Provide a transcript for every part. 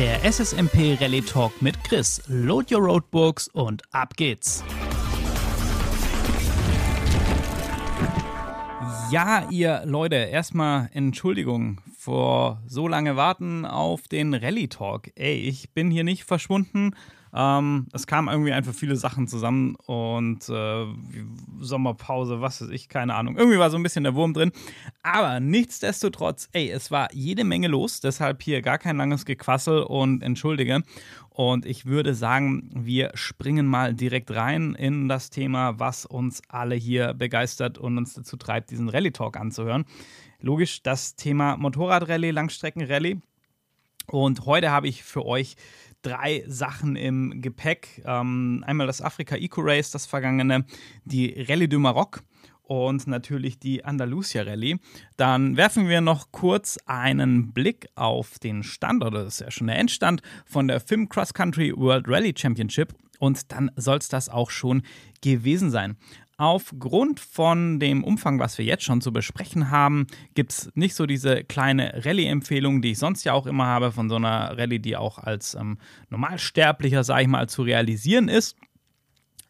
Der SSMP Rallye Talk mit Chris. Load your Roadbooks und ab geht's. Ja, ihr Leute, erstmal Entschuldigung vor so lange Warten auf den Rallye Talk. Ey, ich bin hier nicht verschwunden. Ähm, es kamen irgendwie einfach viele Sachen zusammen und äh, Sommerpause, was weiß ich, keine Ahnung. Irgendwie war so ein bisschen der Wurm drin. Aber nichtsdestotrotz, ey, es war jede Menge los, deshalb hier gar kein langes Gequassel und entschuldige. Und ich würde sagen, wir springen mal direkt rein in das Thema, was uns alle hier begeistert und uns dazu treibt, diesen Rallye Talk anzuhören. Logisch, das Thema Motorradrallye, Langstreckenrallye. Und heute habe ich für euch drei Sachen im Gepäck. Ähm, einmal das Afrika Eco Race, das vergangene, die Rallye du Maroc und natürlich die Andalusia Rallye. Dann werfen wir noch kurz einen Blick auf den Stand, oder das ist ja schon der Endstand von der FIM Cross Country World Rally Championship. Und dann soll es das auch schon gewesen sein. Aufgrund von dem Umfang, was wir jetzt schon zu besprechen haben, gibt es nicht so diese kleine Rallye-Empfehlung, die ich sonst ja auch immer habe, von so einer Rallye, die auch als ähm, Normalsterblicher, sage ich mal, zu realisieren ist.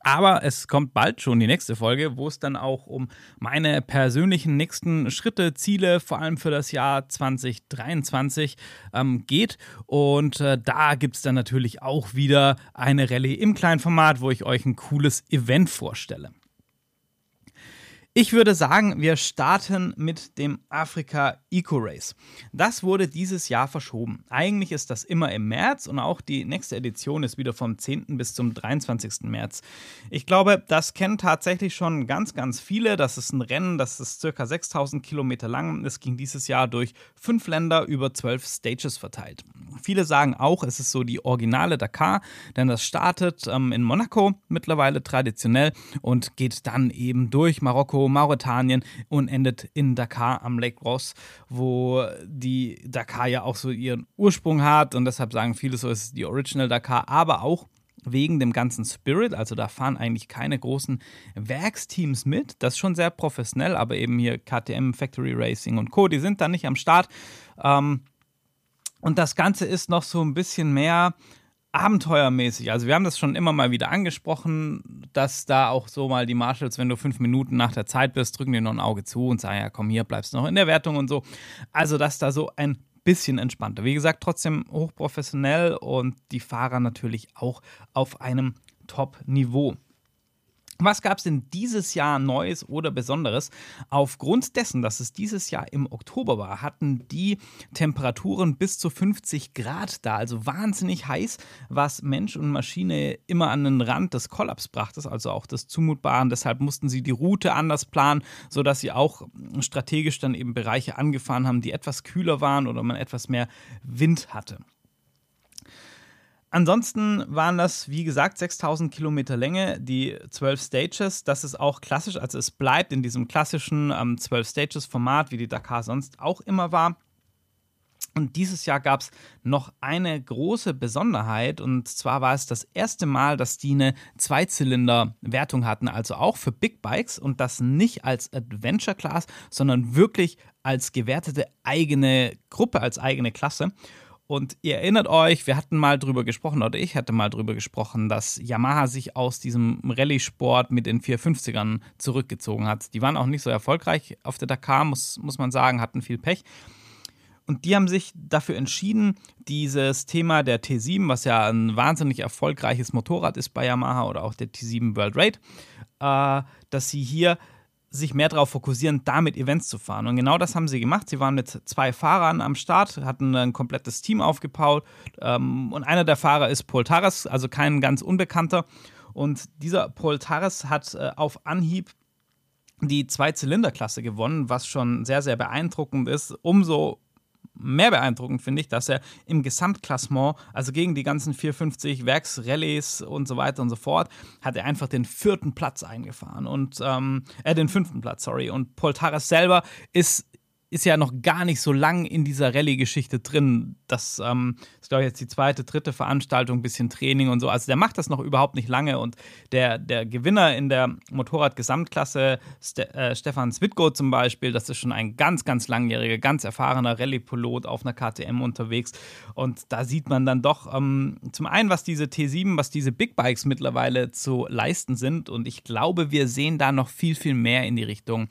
Aber es kommt bald schon die nächste Folge, wo es dann auch um meine persönlichen nächsten Schritte, Ziele, vor allem für das Jahr 2023 ähm, geht. Und äh, da gibt es dann natürlich auch wieder eine Rallye im kleinen Format, wo ich euch ein cooles Event vorstelle. Ich würde sagen, wir starten mit dem Afrika Eco Race. Das wurde dieses Jahr verschoben. Eigentlich ist das immer im März und auch die nächste Edition ist wieder vom 10. bis zum 23. März. Ich glaube, das kennen tatsächlich schon ganz, ganz viele. Das ist ein Rennen, das ist circa 6000 Kilometer lang. Es ging dieses Jahr durch fünf Länder über zwölf Stages verteilt. Viele sagen auch, es ist so die originale Dakar, denn das startet ähm, in Monaco mittlerweile traditionell und geht dann eben durch Marokko, Mauretanien und endet in Dakar am Lake Ross, wo die Dakar ja auch so ihren Ursprung hat und deshalb sagen viele so, es ist die Original Dakar, aber auch wegen dem ganzen Spirit. Also da fahren eigentlich keine großen Werksteams mit. Das ist schon sehr professionell, aber eben hier KTM, Factory Racing und Co., die sind da nicht am Start. Ähm, und das Ganze ist noch so ein bisschen mehr abenteuermäßig. Also wir haben das schon immer mal wieder angesprochen, dass da auch so mal die Marshalls, wenn du fünf Minuten nach der Zeit bist, drücken dir noch ein Auge zu und sagen, ja komm hier, bleibst noch in der Wertung und so. Also dass da so ein bisschen entspannter. Wie gesagt, trotzdem hochprofessionell und die Fahrer natürlich auch auf einem Top-Niveau. Was gab es denn dieses Jahr Neues oder Besonderes? Aufgrund dessen, dass es dieses Jahr im Oktober war, hatten die Temperaturen bis zu 50 Grad da, also wahnsinnig heiß, was Mensch und Maschine immer an den Rand des Kollaps brachte, also auch des Zumutbaren. Deshalb mussten sie die Route anders planen, sodass sie auch strategisch dann eben Bereiche angefahren haben, die etwas kühler waren oder man etwas mehr Wind hatte. Ansonsten waren das, wie gesagt, 6000 Kilometer Länge, die 12 Stages. Das ist auch klassisch, also es bleibt in diesem klassischen ähm, 12 Stages-Format, wie die Dakar sonst auch immer war. Und dieses Jahr gab es noch eine große Besonderheit und zwar war es das erste Mal, dass die eine Zweizylinder-Wertung hatten, also auch für Big Bikes und das nicht als Adventure Class, sondern wirklich als gewertete eigene Gruppe, als eigene Klasse. Und ihr erinnert euch, wir hatten mal drüber gesprochen, oder ich hatte mal drüber gesprochen, dass Yamaha sich aus diesem Rallye-Sport mit den 450ern zurückgezogen hat. Die waren auch nicht so erfolgreich auf der Dakar, muss, muss man sagen, hatten viel Pech. Und die haben sich dafür entschieden, dieses Thema der T7, was ja ein wahnsinnig erfolgreiches Motorrad ist bei Yamaha oder auch der T7 World Raid, äh, dass sie hier sich mehr darauf fokussieren, damit Events zu fahren. Und genau das haben sie gemacht. Sie waren mit zwei Fahrern am Start, hatten ein komplettes Team aufgebaut. Ähm, und einer der Fahrer ist Paul Taras, also kein ganz Unbekannter. Und dieser Paul Taras hat äh, auf Anhieb die Zwei-Zylinder-Klasse gewonnen, was schon sehr, sehr beeindruckend ist. Umso mehr beeindruckend finde ich, dass er im Gesamtklassement, also gegen die ganzen 450 Werksrallyes und so weiter und so fort, hat er einfach den vierten Platz eingefahren und ähm, äh, den fünften Platz, sorry. Und Paul Taras selber ist ist ja noch gar nicht so lang in dieser Rallye-Geschichte drin. Das ähm, ist, glaube ich, jetzt die zweite, dritte Veranstaltung, ein bisschen Training und so. Also der macht das noch überhaupt nicht lange. Und der, der Gewinner in der Motorrad-Gesamtklasse, Ste äh, Stefan Switko zum Beispiel, das ist schon ein ganz, ganz langjähriger, ganz erfahrener Rallye-Pilot auf einer KTM unterwegs. Und da sieht man dann doch ähm, zum einen, was diese T7, was diese Big Bikes mittlerweile zu leisten sind. Und ich glaube, wir sehen da noch viel, viel mehr in die Richtung.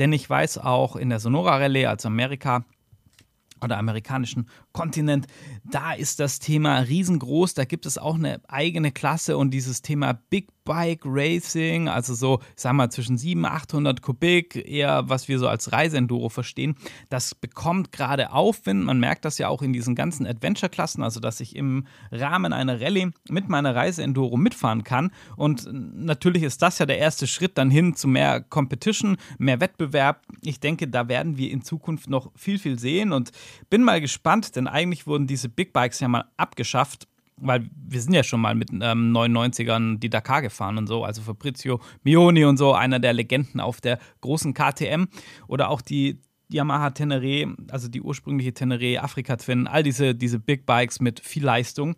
Denn ich weiß auch in der Sonora Rallye, also Amerika, oder amerikanischen Kontinent, da ist das Thema riesengroß. Da gibt es auch eine eigene Klasse und dieses Thema Big Bike Racing, also so, ich sag mal, zwischen 700, 800 Kubik, eher was wir so als Reiseenduro verstehen, das bekommt gerade Aufwind. Man merkt das ja auch in diesen ganzen Adventure-Klassen, also dass ich im Rahmen einer Rallye mit meiner Reiseenduro mitfahren kann. Und natürlich ist das ja der erste Schritt dann hin zu mehr Competition, mehr Wettbewerb. Ich denke, da werden wir in Zukunft noch viel, viel sehen und bin mal gespannt, denn eigentlich wurden diese Big Bikes ja mal abgeschafft weil wir sind ja schon mal mit ähm, 99ern die Dakar gefahren und so, also Fabrizio Mioni und so, einer der Legenden auf der großen KTM oder auch die Yamaha Tenere, also die ursprüngliche Tenere Afrika Twin, all diese, diese Big Bikes mit viel Leistung.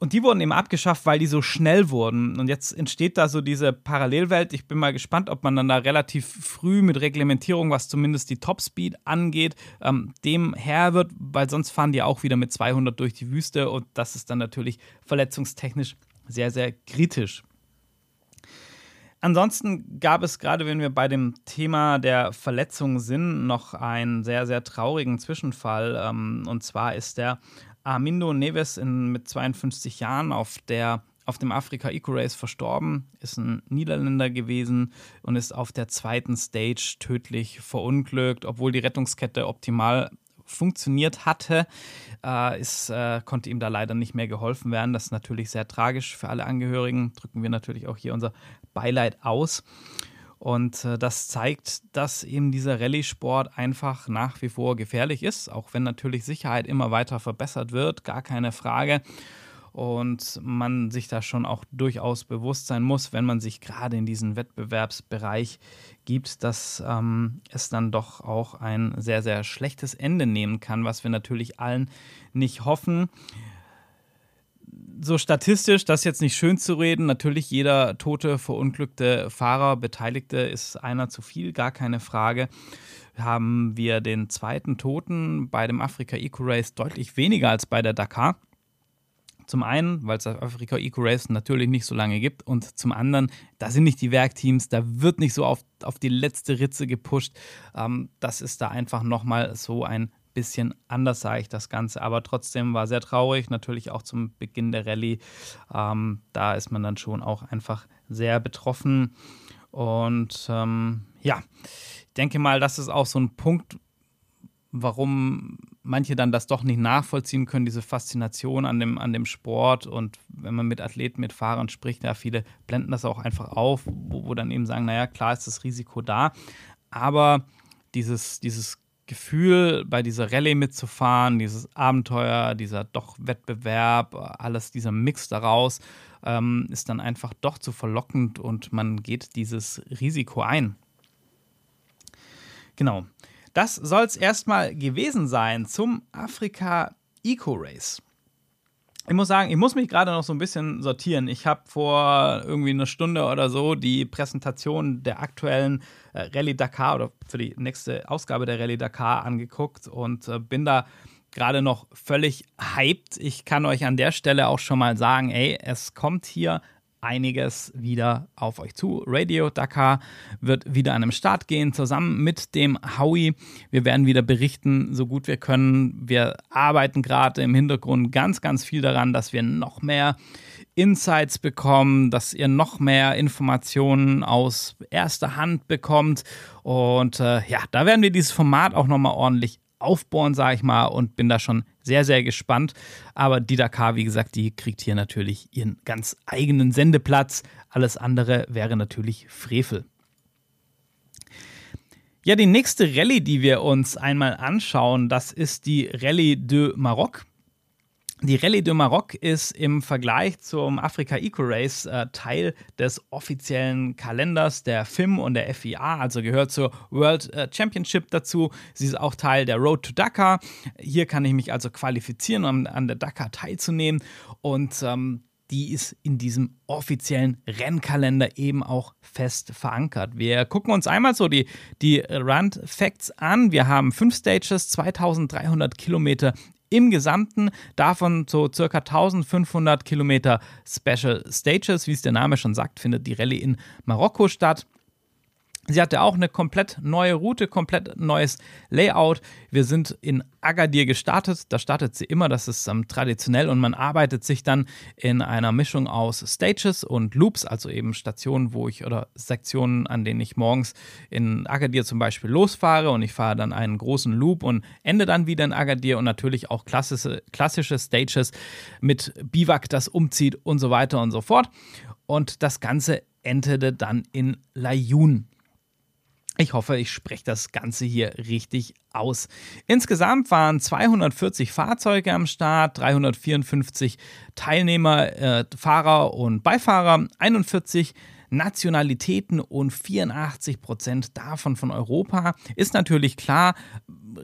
Und die wurden eben abgeschafft, weil die so schnell wurden. Und jetzt entsteht da so diese Parallelwelt. Ich bin mal gespannt, ob man dann da relativ früh mit Reglementierung, was zumindest die Topspeed angeht, ähm, dem Herr wird, weil sonst fahren die auch wieder mit 200 durch die Wüste und das ist dann natürlich verletzungstechnisch sehr, sehr kritisch. Ansonsten gab es gerade, wenn wir bei dem Thema der Verletzung sind, noch einen sehr, sehr traurigen Zwischenfall. Ähm, und zwar ist der Armindo Neves in, mit 52 Jahren auf der auf dem Afrika Eco Race verstorben, ist ein Niederländer gewesen und ist auf der zweiten Stage tödlich verunglückt, obwohl die Rettungskette optimal funktioniert hatte, äh, ist, äh, konnte ihm da leider nicht mehr geholfen werden. Das ist natürlich sehr tragisch für alle Angehörigen. Drücken wir natürlich auch hier unser Beileid aus. Und äh, das zeigt, dass eben dieser Rallye-Sport einfach nach wie vor gefährlich ist, auch wenn natürlich Sicherheit immer weiter verbessert wird, gar keine Frage. Und man sich da schon auch durchaus bewusst sein muss, wenn man sich gerade in diesen Wettbewerbsbereich gibt, dass ähm, es dann doch auch ein sehr, sehr schlechtes Ende nehmen kann, was wir natürlich allen nicht hoffen so statistisch, das jetzt nicht schön zu reden. Natürlich, jeder tote, verunglückte Fahrer, Beteiligte ist einer zu viel, gar keine Frage. Haben wir den zweiten Toten bei dem Afrika Eco Race deutlich weniger als bei der Dakar. Zum einen, weil es das Afrika Eco Race natürlich nicht so lange gibt und zum anderen, da sind nicht die Werkteams, da wird nicht so auf, auf die letzte Ritze gepusht. Ähm, das ist da einfach nochmal so ein bisschen anders sah ich das Ganze, aber trotzdem war sehr traurig, natürlich auch zum Beginn der Rallye. Ähm, da ist man dann schon auch einfach sehr betroffen. Und ähm, ja, ich denke mal, das ist auch so ein Punkt, warum manche dann das doch nicht nachvollziehen können, diese Faszination an dem, an dem Sport. Und wenn man mit Athleten, mit Fahrern spricht, ja, viele blenden das auch einfach auf, wo, wo dann eben sagen, naja, klar ist das Risiko da, aber dieses, dieses Gefühl, bei dieser Rallye mitzufahren, dieses Abenteuer, dieser doch Wettbewerb, alles dieser Mix daraus, ähm, ist dann einfach doch zu verlockend und man geht dieses Risiko ein. Genau. Das soll es erstmal gewesen sein zum Afrika Eco Race. Ich muss sagen, ich muss mich gerade noch so ein bisschen sortieren. Ich habe vor irgendwie einer Stunde oder so die Präsentation der aktuellen äh, Rallye Dakar oder für die nächste Ausgabe der Rallye Dakar angeguckt und äh, bin da gerade noch völlig hyped. Ich kann euch an der Stelle auch schon mal sagen, ey, es kommt hier einiges wieder auf euch zu. Radio Dakar wird wieder an den Start gehen, zusammen mit dem Howie. Wir werden wieder berichten, so gut wir können. Wir arbeiten gerade im Hintergrund ganz, ganz viel daran, dass wir noch mehr Insights bekommen, dass ihr noch mehr Informationen aus erster Hand bekommt. Und äh, ja, da werden wir dieses Format auch nochmal ordentlich aufbohren, sage ich mal, und bin da schon sehr, sehr gespannt. Aber die Dakar, wie gesagt, die kriegt hier natürlich ihren ganz eigenen Sendeplatz. Alles andere wäre natürlich Frevel. Ja, die nächste Rallye, die wir uns einmal anschauen, das ist die Rallye de Maroc. Die Rallye de Maroc ist im Vergleich zum Afrika Eco Race äh, Teil des offiziellen Kalenders der FIM und der FIA, also gehört zur World äh, Championship dazu. Sie ist auch Teil der Road to Dakar. Hier kann ich mich also qualifizieren, um an der Dakar teilzunehmen. Und ähm, die ist in diesem offiziellen Rennkalender eben auch fest verankert. Wir gucken uns einmal so die, die Rand Facts an. Wir haben fünf Stages, 2300 Kilometer im Gesamten, davon so circa 1500 Kilometer Special Stages. Wie es der Name schon sagt, findet die Rallye in Marokko statt. Sie hatte auch eine komplett neue Route, komplett neues Layout. Wir sind in Agadir gestartet. Da startet sie immer, das ist ähm, traditionell und man arbeitet sich dann in einer Mischung aus Stages und Loops, also eben Stationen, wo ich oder Sektionen, an denen ich morgens in Agadir zum Beispiel losfahre und ich fahre dann einen großen Loop und ende dann wieder in Agadir und natürlich auch klassische, klassische Stages mit Biwak, das umzieht und so weiter und so fort. Und das Ganze endete dann in Layun. Ich hoffe, ich spreche das Ganze hier richtig aus. Insgesamt waren 240 Fahrzeuge am Start, 354 Teilnehmer, äh, Fahrer und Beifahrer, 41 Nationalitäten und 84 Prozent davon von Europa. Ist natürlich klar,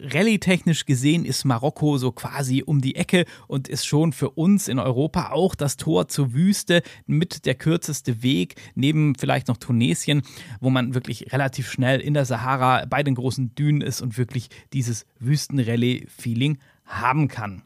rallye-technisch gesehen ist Marokko so quasi um die Ecke und ist schon für uns in Europa auch das Tor zur Wüste mit der kürzeste Weg, neben vielleicht noch Tunesien, wo man wirklich relativ schnell in der Sahara bei den großen Dünen ist und wirklich dieses Wüsten-Rallye-Feeling haben kann.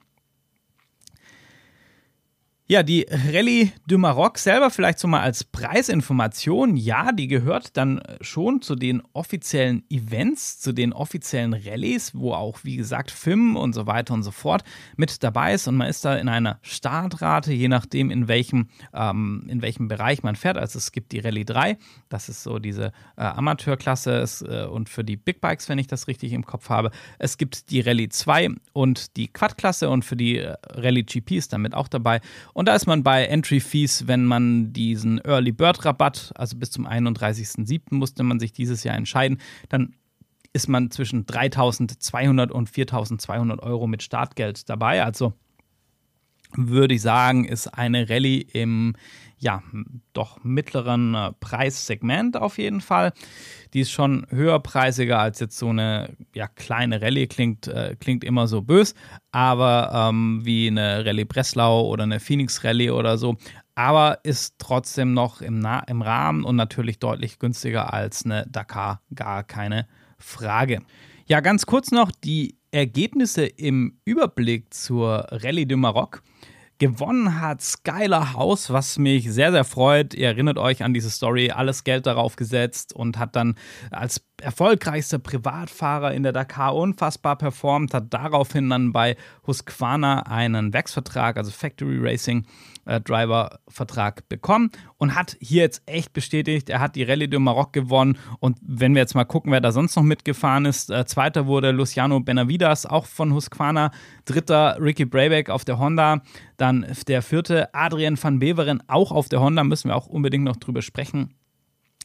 Ja, die Rallye du Maroc selber vielleicht so mal als Preisinformation. Ja, die gehört dann schon zu den offiziellen Events, zu den offiziellen Rallyes, wo auch, wie gesagt, FIM und so weiter und so fort mit dabei ist. Und man ist da in einer Startrate, je nachdem, in welchem, ähm, in welchem Bereich man fährt. Also es gibt die Rallye 3, das ist so diese äh, Amateurklasse äh, und für die Big Bikes, wenn ich das richtig im Kopf habe. Es gibt die Rallye 2 und die Quad-Klasse und für die äh, Rallye GP ist damit auch dabei. Und da ist man bei Entry Fees, wenn man diesen Early Bird Rabatt, also bis zum 31.07. musste man sich dieses Jahr entscheiden, dann ist man zwischen 3.200 und 4.200 Euro mit Startgeld dabei. Also würde ich sagen, ist eine Rallye im ja, doch mittleren äh, Preissegment auf jeden Fall. Die ist schon höherpreisiger als jetzt so eine ja, kleine Rallye, klingt, äh, klingt immer so bös, aber ähm, wie eine Rallye Breslau oder eine Phoenix Rallye oder so. Aber ist trotzdem noch im, Na im Rahmen und natürlich deutlich günstiger als eine Dakar, gar keine Frage. Ja, ganz kurz noch die Ergebnisse im Überblick zur Rallye de Maroc. Gewonnen hat Skylar House, was mich sehr, sehr freut. Ihr erinnert euch an diese Story, alles Geld darauf gesetzt und hat dann als erfolgreichster Privatfahrer in der Dakar unfassbar performt, hat daraufhin dann bei Husqvarna einen Werksvertrag, also Factory Racing äh, Driver Vertrag bekommen und hat hier jetzt echt bestätigt, er hat die Rallye de Maroc gewonnen und wenn wir jetzt mal gucken, wer da sonst noch mitgefahren ist, äh, zweiter wurde Luciano Benavidas, auch von Husqvarna, dritter Ricky Brayback auf der Honda, dann der vierte Adrian van Beveren auch auf der Honda, müssen wir auch unbedingt noch drüber sprechen.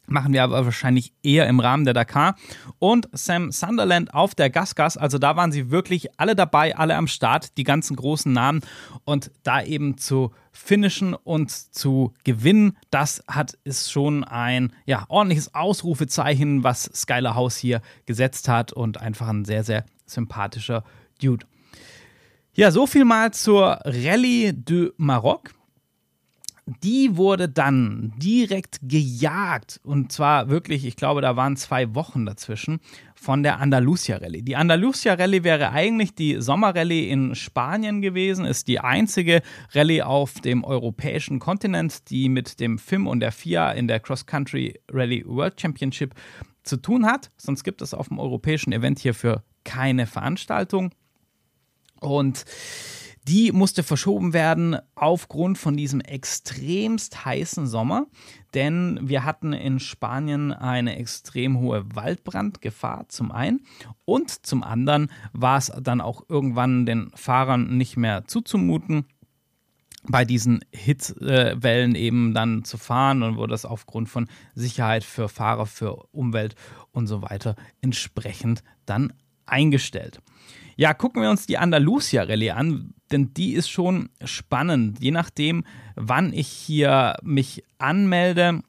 Machen wir aber wahrscheinlich eher im Rahmen der Dakar. Und Sam Sunderland auf der Gasgas, also da waren sie wirklich alle dabei, alle am Start, die ganzen großen Namen. Und da eben zu finishen und zu gewinnen, das hat ist schon ein ja, ordentliches Ausrufezeichen, was Skylar House hier gesetzt hat und einfach ein sehr, sehr sympathischer Dude. Ja, so viel mal zur Rallye du Maroc die wurde dann direkt gejagt und zwar wirklich, ich glaube, da waren zwei Wochen dazwischen von der Andalusia Rallye. Die Andalusia Rallye wäre eigentlich die Sommerrallye in Spanien gewesen, ist die einzige Rallye auf dem europäischen Kontinent, die mit dem FIM und der FIA in der Cross Country Rallye World Championship zu tun hat. Sonst gibt es auf dem europäischen Event hierfür keine Veranstaltung. Und die musste verschoben werden aufgrund von diesem extremst heißen Sommer, denn wir hatten in Spanien eine extrem hohe Waldbrandgefahr zum einen. Und zum anderen war es dann auch irgendwann den Fahrern nicht mehr zuzumuten bei diesen Hitzwellen eben dann zu fahren. Und wurde das aufgrund von Sicherheit für Fahrer, für Umwelt und so weiter entsprechend dann eingestellt. Ja, gucken wir uns die Andalusia Rallye an, denn die ist schon spannend. Je nachdem, wann ich hier mich anmelde,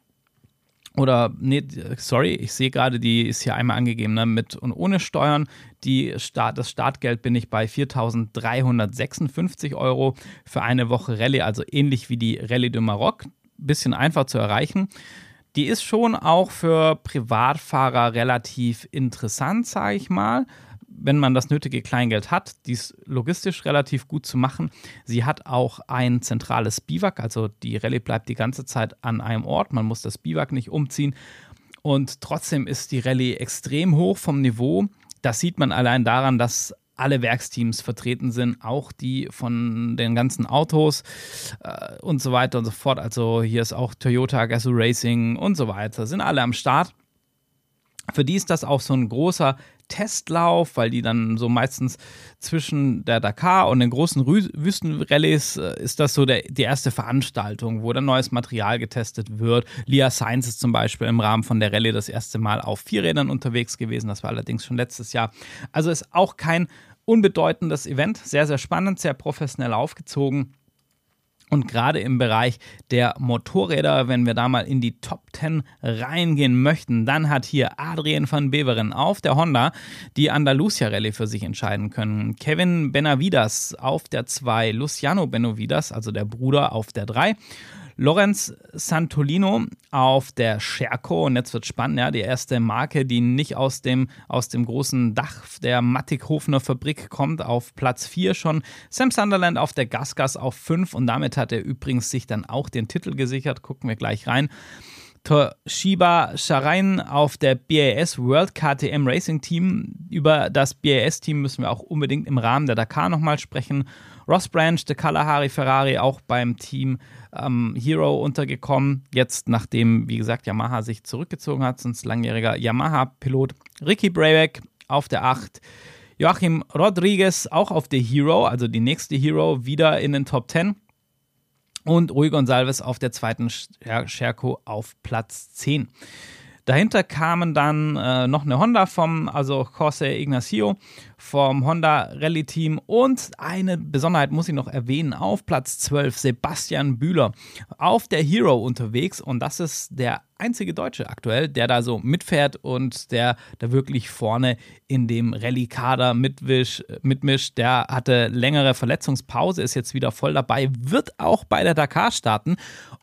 oder, nee, sorry, ich sehe gerade, die ist hier einmal angegeben, ne, mit und ohne Steuern. Die Start, das Startgeld bin ich bei 4.356 Euro für eine Woche Rallye, also ähnlich wie die Rallye de Maroc. Bisschen einfach zu erreichen. Die ist schon auch für Privatfahrer relativ interessant, sage ich mal wenn man das nötige Kleingeld hat. Die ist logistisch relativ gut zu machen. Sie hat auch ein zentrales Biwak, also die Rallye bleibt die ganze Zeit an einem Ort. Man muss das Biwak nicht umziehen. Und trotzdem ist die Rallye extrem hoch vom Niveau. Das sieht man allein daran, dass alle Werksteams vertreten sind, auch die von den ganzen Autos äh, und so weiter und so fort. Also hier ist auch Toyota, Gazoo Racing und so weiter, sind alle am Start. Für die ist das auch so ein großer Testlauf, weil die dann so meistens zwischen der Dakar und den großen Wüstenrallyes äh, ist das so der, die erste Veranstaltung, wo dann neues Material getestet wird. Lia Sainz ist zum Beispiel im Rahmen von der Rallye das erste Mal auf Vierrädern unterwegs gewesen. Das war allerdings schon letztes Jahr. Also ist auch kein unbedeutendes Event. Sehr, sehr spannend, sehr professionell aufgezogen. Und gerade im Bereich der Motorräder, wenn wir da mal in die Top 10 reingehen möchten, dann hat hier Adrian van Beveren auf der Honda die Andalusia Rallye für sich entscheiden können. Kevin Benavidas auf der 2, Luciano Benavidas, also der Bruder, auf der 3 Lorenz Santolino auf der Scherko. Und jetzt wird spannend, ja, die erste Marke, die nicht aus dem, aus dem großen Dach der Mattighofener Fabrik kommt, auf Platz 4 schon. Sam Sunderland auf der Gasgas auf 5 und damit hat er übrigens sich dann auch den Titel gesichert. Gucken wir gleich rein. Toshiba Sharain auf der BAS World KTM Racing Team. Über das BAS-Team müssen wir auch unbedingt im Rahmen der Dakar nochmal sprechen. Ross Branch, der Kalahari Ferrari auch beim Team ähm, Hero untergekommen. Jetzt, nachdem, wie gesagt, Yamaha sich zurückgezogen hat, es langjähriger Yamaha-Pilot. Ricky Brayback auf der 8. Joachim Rodriguez auch auf der Hero, also die nächste Hero, wieder in den Top 10. Und Rui Gonsalves auf der zweiten Scherko auf Platz 10. Dahinter kamen dann äh, noch eine Honda vom, also José Ignacio vom Honda Rallye Team und eine Besonderheit muss ich noch erwähnen, auf Platz 12 Sebastian Bühler auf der Hero unterwegs und das ist der einzige Deutsche aktuell, der da so mitfährt und der da wirklich vorne in dem Rallye-Kader mitmischt. Der hatte längere Verletzungspause, ist jetzt wieder voll dabei, wird auch bei der Dakar starten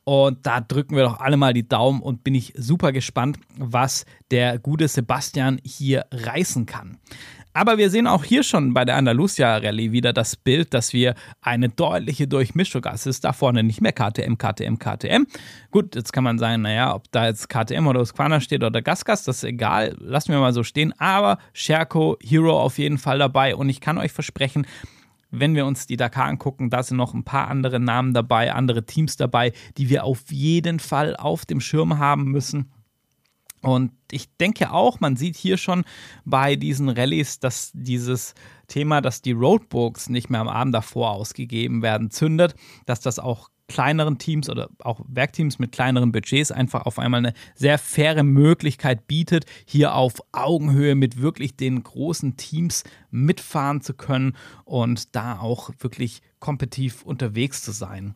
und da drücken wir doch alle mal die Daumen und bin ich super gespannt, was der gute Sebastian hier reißen kann. Aber wir sehen auch hier schon bei der Andalusia Rallye wieder das Bild, dass wir eine deutliche Durchmischung hast. Es ist da vorne nicht mehr KTM, KTM, KTM. Gut, jetzt kann man sagen, naja, ob da jetzt KTM oder Husqvarna steht oder Gasgas, das ist egal. Lassen wir mal so stehen. Aber Sherco, Hero auf jeden Fall dabei. Und ich kann euch versprechen, wenn wir uns die Dakar angucken, da sind noch ein paar andere Namen dabei, andere Teams dabei, die wir auf jeden Fall auf dem Schirm haben müssen. Und ich denke auch, man sieht hier schon bei diesen Rallyes, dass dieses Thema, dass die Roadbooks nicht mehr am Abend davor ausgegeben werden, zündet, dass das auch kleineren Teams oder auch Werkteams mit kleineren Budgets einfach auf einmal eine sehr faire Möglichkeit bietet, hier auf Augenhöhe mit wirklich den großen Teams mitfahren zu können und da auch wirklich kompetitiv unterwegs zu sein.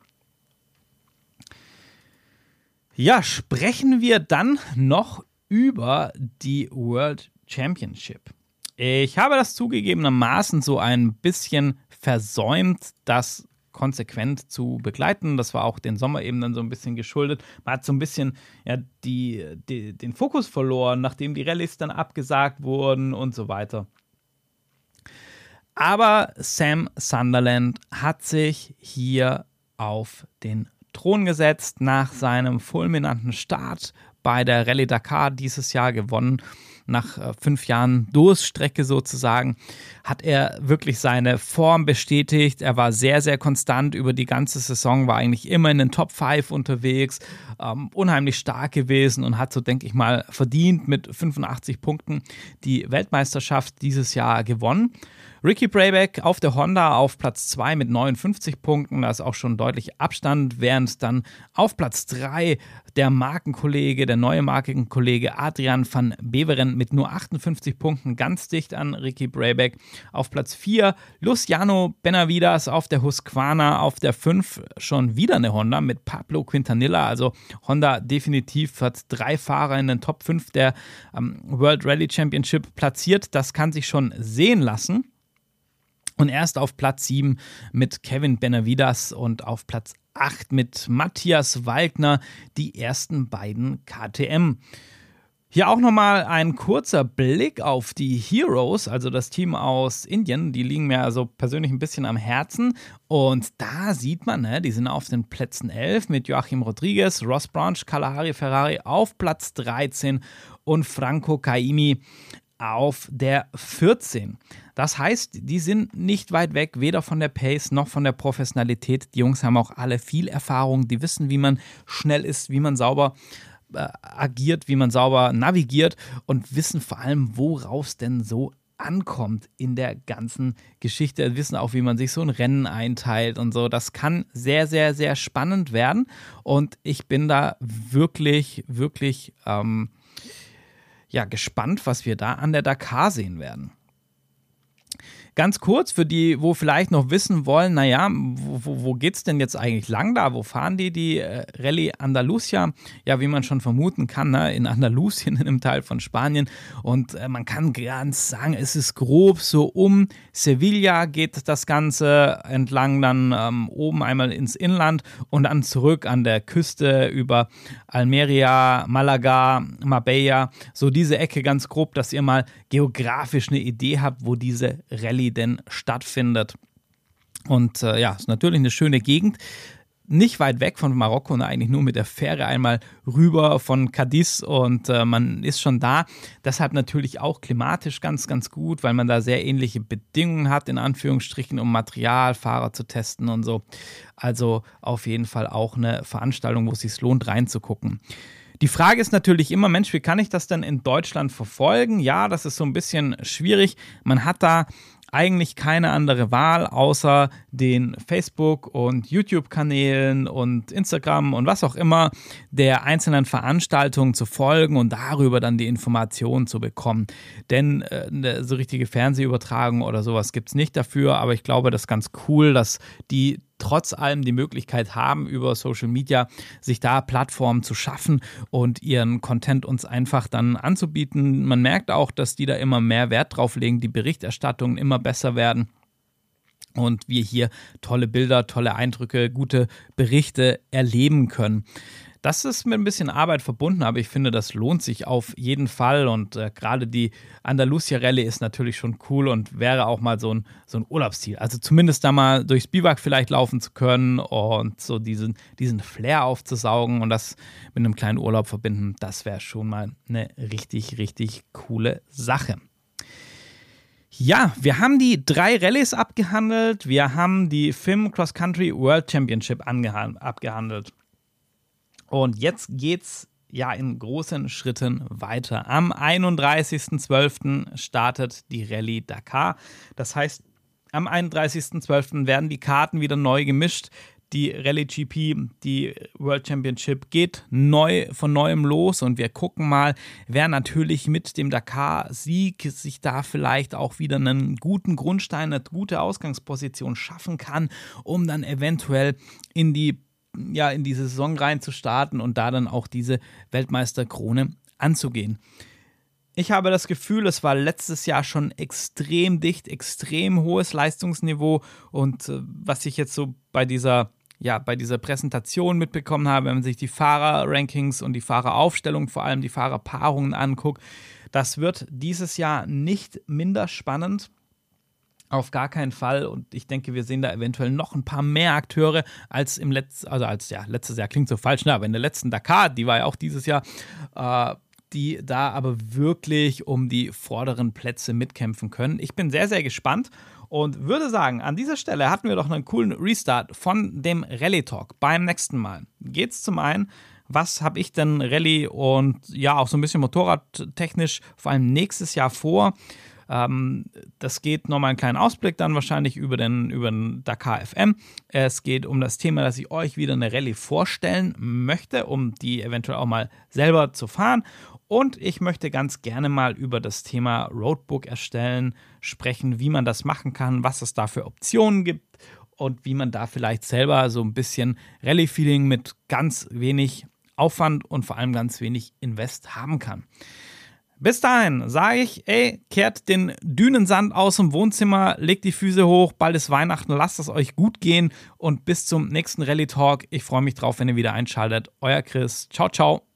Ja, sprechen wir dann noch über die World Championship. Ich habe das zugegebenermaßen so ein bisschen versäumt, das konsequent zu begleiten. Das war auch den Sommer eben dann so ein bisschen geschuldet. Man hat so ein bisschen ja, die, die, den Fokus verloren, nachdem die Rallyes dann abgesagt wurden und so weiter. Aber Sam Sunderland hat sich hier auf den Thron gesetzt nach seinem fulminanten Start bei der Rallye Dakar dieses Jahr gewonnen. Nach äh, fünf Jahren Durststrecke sozusagen hat er wirklich seine Form bestätigt. Er war sehr, sehr konstant über die ganze Saison, war eigentlich immer in den Top 5 unterwegs, ähm, unheimlich stark gewesen und hat so, denke ich mal, verdient mit 85 Punkten die Weltmeisterschaft dieses Jahr gewonnen. Ricky Brayback auf der Honda auf Platz 2 mit 59 Punkten, da ist auch schon deutlich Abstand, während dann auf Platz 3 der Markenkollege, der neue Markenkollege Adrian van Beveren mit nur 58 Punkten ganz dicht an Ricky Brayback. Auf Platz 4 Luciano Benavidas auf der Husqvarna, auf der 5 schon wieder eine Honda mit Pablo Quintanilla. Also Honda definitiv hat drei Fahrer in den Top 5 der ähm, World Rally Championship platziert. Das kann sich schon sehen lassen. Und erst auf Platz 7 mit Kevin Benavidas und auf Platz 8 mit Matthias Waldner die ersten beiden KTM. Hier auch nochmal ein kurzer Blick auf die Heroes, also das Team aus Indien. Die liegen mir also persönlich ein bisschen am Herzen. Und da sieht man, ne, die sind auf den Plätzen 11 mit Joachim Rodriguez, Ross Branch, Kalahari Ferrari auf Platz 13 und Franco Kaimi auf der 14. Das heißt, die sind nicht weit weg, weder von der Pace noch von der Professionalität. Die Jungs haben auch alle viel Erfahrung, die wissen, wie man schnell ist, wie man sauber äh, agiert, wie man sauber navigiert und wissen vor allem, worauf es denn so ankommt in der ganzen Geschichte. Wissen auch, wie man sich so ein Rennen einteilt und so. Das kann sehr, sehr, sehr spannend werden. Und ich bin da wirklich, wirklich ähm, ja, gespannt, was wir da an der Dakar sehen werden. Ganz kurz für die, wo vielleicht noch wissen wollen, naja, wo, wo, geht es denn jetzt eigentlich lang da? Wo fahren die die äh, Rallye Andalusia? Ja, wie man schon vermuten kann, ne, in Andalusien, in einem Teil von Spanien. Und äh, man kann ganz sagen, es ist grob so um Sevilla geht das Ganze entlang, dann ähm, oben einmal ins Inland und dann zurück an der Küste über Almeria, Malaga, Marbella. So diese Ecke ganz grob, dass ihr mal geografisch eine Idee habt, wo diese Rallye denn stattfindet. Und äh, ja, ist natürlich eine schöne Gegend. Nicht weit weg von Marokko und eigentlich nur mit der Fähre einmal rüber von Cadiz und äh, man ist schon da. Deshalb natürlich auch klimatisch ganz, ganz gut, weil man da sehr ähnliche Bedingungen hat, in Anführungsstrichen, um Materialfahrer zu testen und so. Also auf jeden Fall auch eine Veranstaltung, wo es sich lohnt, reinzugucken. Die Frage ist natürlich immer, Mensch, wie kann ich das denn in Deutschland verfolgen? Ja, das ist so ein bisschen schwierig. Man hat da eigentlich keine andere Wahl, außer den Facebook- und YouTube-Kanälen und Instagram und was auch immer der einzelnen Veranstaltungen zu folgen und darüber dann die Informationen zu bekommen. Denn äh, eine so richtige Fernsehübertragung oder sowas gibt es nicht dafür, aber ich glaube, das ist ganz cool, dass die trotz allem die Möglichkeit haben, über Social Media sich da Plattformen zu schaffen und ihren Content uns einfach dann anzubieten. Man merkt auch, dass die da immer mehr Wert drauf legen, die Berichterstattungen immer besser werden und wir hier tolle Bilder, tolle Eindrücke, gute Berichte erleben können. Das ist mit ein bisschen Arbeit verbunden, aber ich finde, das lohnt sich auf jeden Fall. Und äh, gerade die Andalusia Rallye ist natürlich schon cool und wäre auch mal so ein, so ein Urlaubsziel. Also zumindest da mal durchs Biwak vielleicht laufen zu können und so diesen, diesen Flair aufzusaugen und das mit einem kleinen Urlaub verbinden, das wäre schon mal eine richtig, richtig coole Sache. Ja, wir haben die drei Rallyes abgehandelt. Wir haben die FIM Cross Country World Championship abgehandelt. Und jetzt geht's ja in großen Schritten weiter. Am 31.12. startet die Rallye Dakar. Das heißt, am 31.12. werden die Karten wieder neu gemischt. Die Rallye GP, die World Championship geht neu von neuem los und wir gucken mal, wer natürlich mit dem Dakar-Sieg sich da vielleicht auch wieder einen guten Grundstein, eine gute Ausgangsposition schaffen kann, um dann eventuell in die ja, in diese Saison rein zu starten und da dann auch diese Weltmeisterkrone anzugehen. Ich habe das Gefühl, es war letztes Jahr schon extrem dicht, extrem hohes Leistungsniveau und äh, was ich jetzt so bei dieser ja, bei dieser Präsentation mitbekommen habe, wenn man sich die Fahrerrankings und die Fahreraufstellung, vor allem die Fahrerpaarungen anguckt, das wird dieses Jahr nicht minder spannend. Auf gar keinen Fall. Und ich denke, wir sehen da eventuell noch ein paar mehr Akteure als im letzten, also als ja, letztes Jahr klingt so falsch, ne? aber in der letzten Dakar, die war ja auch dieses Jahr, äh, die da aber wirklich um die vorderen Plätze mitkämpfen können. Ich bin sehr, sehr gespannt und würde sagen, an dieser Stelle hatten wir doch einen coolen Restart von dem Rallye Talk. Beim nächsten Mal geht es zum einen was habe ich denn Rallye und ja auch so ein bisschen motorradtechnisch vor allem nächstes Jahr vor? Ähm, das geht nochmal einen kleinen Ausblick dann wahrscheinlich über den, über den Dakar FM. Es geht um das Thema, dass ich euch wieder eine Rallye vorstellen möchte, um die eventuell auch mal selber zu fahren. Und ich möchte ganz gerne mal über das Thema Roadbook erstellen sprechen, wie man das machen kann, was es da für Optionen gibt und wie man da vielleicht selber so ein bisschen Rallye-Feeling mit ganz wenig Aufwand und vor allem ganz wenig Invest haben kann. Bis dahin sage ich, ey, kehrt den Dünensand aus dem Wohnzimmer, legt die Füße hoch, bald ist Weihnachten, lasst es euch gut gehen und bis zum nächsten Rallye Talk. Ich freue mich drauf, wenn ihr wieder einschaltet. Euer Chris. Ciao, ciao.